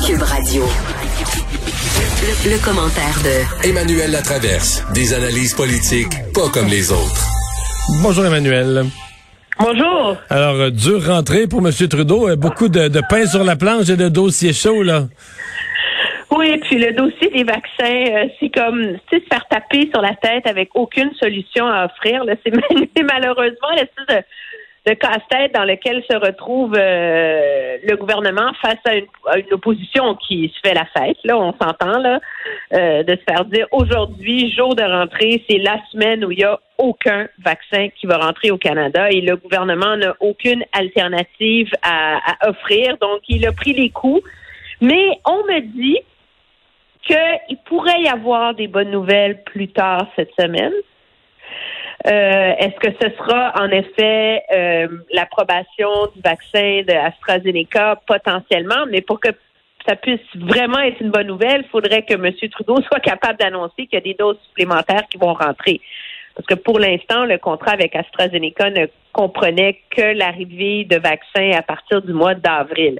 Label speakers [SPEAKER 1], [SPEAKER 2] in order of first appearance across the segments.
[SPEAKER 1] Cube Radio. Le, le commentaire de
[SPEAKER 2] Emmanuel Latraverse. Des analyses politiques pas comme les autres.
[SPEAKER 3] Bonjour Emmanuel.
[SPEAKER 4] Bonjour.
[SPEAKER 3] Alors, euh, dure rentrée pour M. Trudeau. Euh, Beaucoup de, de pain sur la planche et de dossiers chauds, là.
[SPEAKER 4] Oui, puis le dossier des vaccins, euh, c'est comme se faire taper sur la tête avec aucune solution à offrir. c'est malheureusement l'espèce de, de casse-tête dans lequel se retrouve euh, le gouvernement face à une, à une opposition qui se fait la fête. Là, on s'entend là, euh, de se faire dire aujourd'hui, jour de rentrée, c'est la semaine où il y a aucun vaccin qui va rentrer au Canada et le gouvernement n'a aucune alternative à, à offrir. Donc, il a pris les coups. Mais on me dit qu'il pourrait y avoir des bonnes nouvelles plus tard cette semaine. Euh, Est-ce que ce sera en effet euh, l'approbation du vaccin de AstraZeneca potentiellement, mais pour que ça puisse vraiment être une bonne nouvelle, il faudrait que M. Trudeau soit capable d'annoncer qu'il y a des doses supplémentaires qui vont rentrer. Parce que pour l'instant, le contrat avec AstraZeneca ne comprenait que l'arrivée de vaccins à partir du mois d'avril.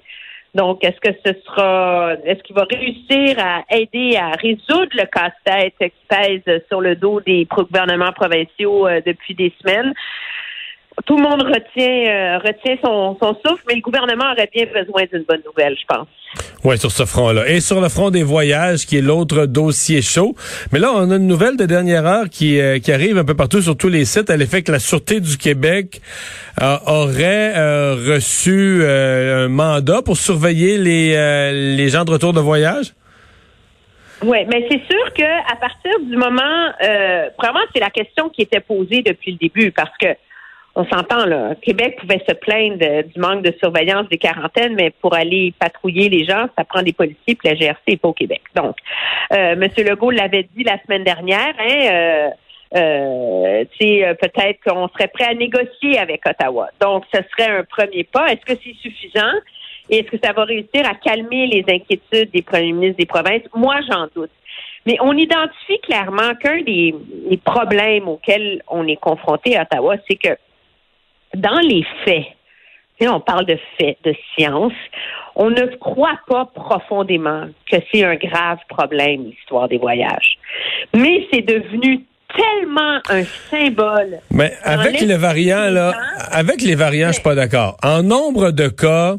[SPEAKER 4] Donc, est-ce que ce sera, est-ce qu'il va réussir à aider à résoudre le casse-tête qui pèse sur le dos des gouvernements provinciaux euh, depuis des semaines? Tout le monde retient, euh, retient son, son souffle, mais le gouvernement aurait bien besoin d'une bonne nouvelle, je pense.
[SPEAKER 3] Oui, sur ce front-là. Et sur le front des voyages, qui est l'autre dossier chaud. Mais là, on a une nouvelle de dernière heure qui, euh, qui arrive un peu partout sur tous les sites à l'effet que la Sûreté du Québec euh, aurait euh, reçu euh, un mandat pour surveiller les, euh, les gens de retour de voyage?
[SPEAKER 4] Oui, mais c'est sûr que à partir du moment, euh, vraiment, c'est la question qui était posée depuis le début, parce que on s'entend là, Québec pouvait se plaindre du manque de surveillance des quarantaines, mais pour aller patrouiller les gens, ça prend des policiers, puis la GRC n'est pas au Québec. Donc, euh, M. Legault l'avait dit la semaine dernière, hein. Euh, euh, euh, peut-être qu'on serait prêt à négocier avec Ottawa. Donc, ce serait un premier pas. Est-ce que c'est suffisant? Et est-ce que ça va réussir à calmer les inquiétudes des premiers ministres des provinces? Moi, j'en doute. Mais on identifie clairement qu'un des, des problèmes auxquels on est confronté à Ottawa, c'est que dans les faits, on parle de faits, de science, on ne croit pas profondément que c'est un grave problème, l'histoire des voyages. Mais c'est devenu tellement un symbole.
[SPEAKER 3] Mais avec
[SPEAKER 4] l'esprit
[SPEAKER 3] le variant,
[SPEAKER 4] des
[SPEAKER 3] là, avec les variants, je suis pas d'accord. En nombre de cas,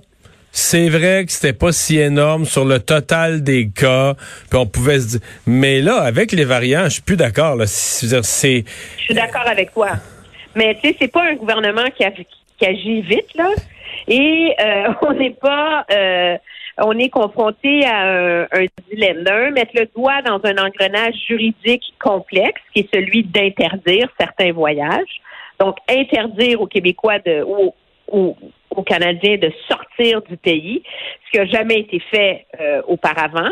[SPEAKER 3] c'est vrai que c'était pas si énorme sur le total des cas, puis on pouvait se dire. Mais là, avec les variants, je suis plus d'accord.
[SPEAKER 4] Je suis d'accord avec toi. Mais tu sais, c'est pas un gouvernement qui, agit vite, là. Et euh, on n'est pas euh, on est confronté à un, dilemme. Mettre le doigt dans un engrenage juridique complexe, qui est celui d'interdire certains voyages. Donc, interdire aux Québécois de ou aux, aux Canadiens de sortir du pays, ce qui n'a jamais été fait euh, auparavant,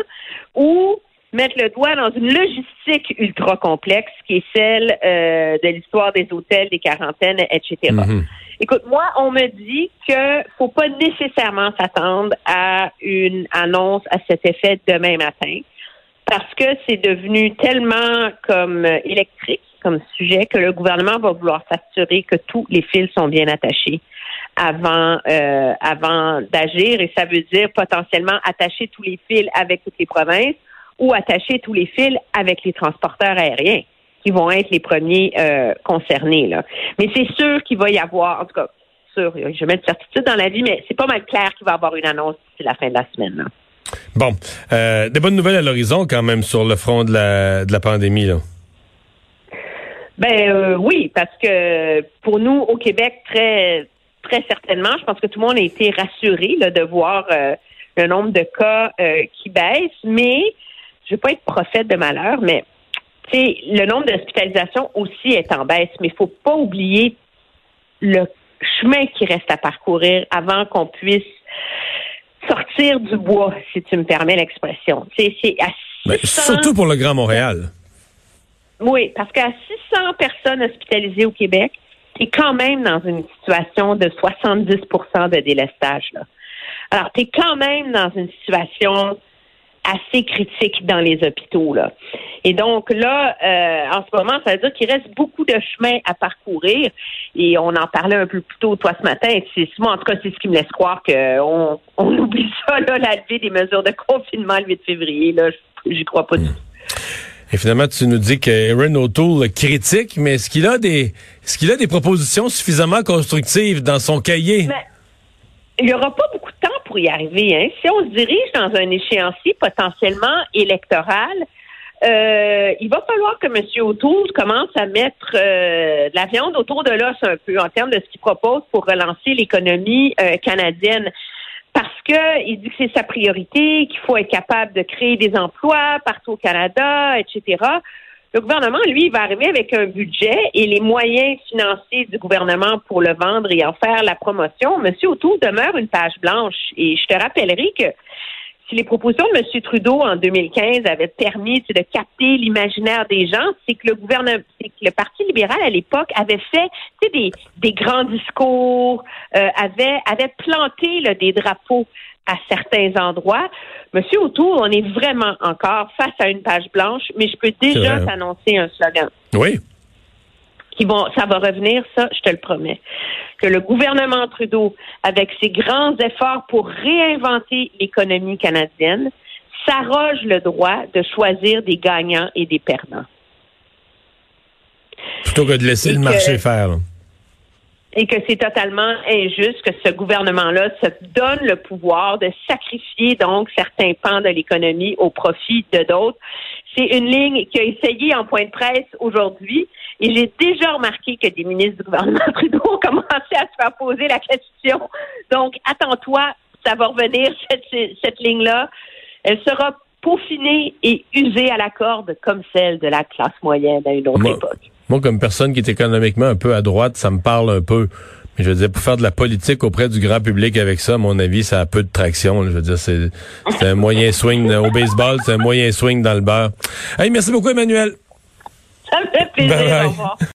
[SPEAKER 4] ou mettre le doigt dans une logistique ultra complexe qui est celle euh, de l'histoire des hôtels, des quarantaines, etc.
[SPEAKER 3] Mhm.
[SPEAKER 4] Écoute, moi, on me dit que faut pas nécessairement s'attendre à une annonce à cet effet demain matin parce que c'est devenu tellement comme euh, électrique comme sujet que le gouvernement va vouloir s'assurer que tous les fils sont bien attachés avant euh, avant d'agir et ça veut dire potentiellement attacher tous les fils avec toutes les provinces ou attacher tous les fils avec les transporteurs aériens qui vont être les premiers euh, concernés là. Mais c'est sûr qu'il va y avoir en tout cas sûr, je mets de certitude dans la vie mais c'est pas mal clair qu'il va y avoir une annonce d'ici la fin de la semaine. là.
[SPEAKER 3] bon. Euh, des bonnes nouvelles à l'horizon quand même sur le front de la, de la pandémie. Là.
[SPEAKER 4] Ben euh, oui, parce que pour nous au Québec, très très certainement, je pense que tout le monde a été rassuré là, de voir le nombre de cas qui baisse, mais je ne veux pas être prophète de malheur, mais le nombre d'hospitalisations aussi est en baisse, mais il faut pas oublier le chemin qui reste à parcourir avant qu'on puisse sortir du bois, si tu me permets l'expression. C'est
[SPEAKER 3] Ben,
[SPEAKER 4] 600
[SPEAKER 3] surtout pour le Grand Montréal.
[SPEAKER 4] oui, parce qu'à 600 personnes hospitalisées au Québec, tu es quand même dans une situation de 70% de délestage. Là. Alors, tu es quand même dans une situation assez critique dans les hôpitaux. Là. Et donc là, euh, en ce moment, ça veut dire qu'il reste beaucoup de chemin à parcourir. Et on en parlait un peu plus tôt, toi, ce matin. C'est, moi, en tout cas, c'est ce qui me laisse croire qu'on on oublie ça, là, la levée des mesures de confinement le 8 février. Là, j'y crois pas du tout.
[SPEAKER 3] Et finalement, tu nous dis que Aaron O'Toole critique, mais est-ce qu'il a des, est-ce qu'il a des propositions suffisamment constructives dans son cahier?
[SPEAKER 4] Mais il n'y aura pas pour y arriver. Hein. Si on se dirige dans un échéancier potentiellement électoral, euh, il va falloir que M. O'Toole commence à mettre euh, de la viande autour de l'os un peu en termes de ce qu'il propose pour relancer l'économie euh, canadienne. Parce que il dit que c'est sa priorité, qu'il faut être capable de créer des emplois partout au Canada, etc. Le gouvernement, lui, va arriver avec un budget et les moyens financiers du gouvernement pour le vendre et en faire la promotion. Monsieur O'Toole demeure une page blanche. Et je te rappellerai que si les propositions de M. Trudeau en 2015 avaient permis de capter l'imaginaire des gens, c'est que le gouvernement, c'est que le Parti libéral à l'époque avait fait des, grands discours, euh, avait planté des drapeaux à certains endroits. Monsieur O'Toole, on est vraiment encore face à une page blanche, mais je peux déjà t'annoncer un slogan.
[SPEAKER 3] Oui.
[SPEAKER 4] Qui vont, ça va revenir, ça, je te le promets que le gouvernement Trudeau, avec ses grands efforts pour réinventer l'économie canadienne, s'arroge le droit de choisir des gagnants et des perdants.
[SPEAKER 3] Plutôt que de laisser le marché faire.
[SPEAKER 4] Et que c'est totalement injuste que ce gouvernement-là se donne le pouvoir de sacrifier donc certains pans de l'économie au profit de d'autres. C'est une ligne qui a essayé en point de presse aujourd'hui et j'ai déjà remarqué que des ministres du gouvernement Trudeau ont commencé à se faire poser la question. Donc, attends-toi, ça va revenir, cette, ligne-là. Elle sera peaufinée et usée à la corde comme celle de la classe moyenne à une autre époque.
[SPEAKER 3] Moi, comme personne qui est économiquement un peu à droite, ça me parle un peu. Mais je veux dire, pour faire de la politique auprès du grand public avec ça, à mon avis, ça a peu de traction. Je veux dire, c'est un moyen swing au baseball, c'est un moyen swing dans le beurre. Hey, merci beaucoup, Emmanuel.
[SPEAKER 4] Ça me fait plaisir. Au revoir.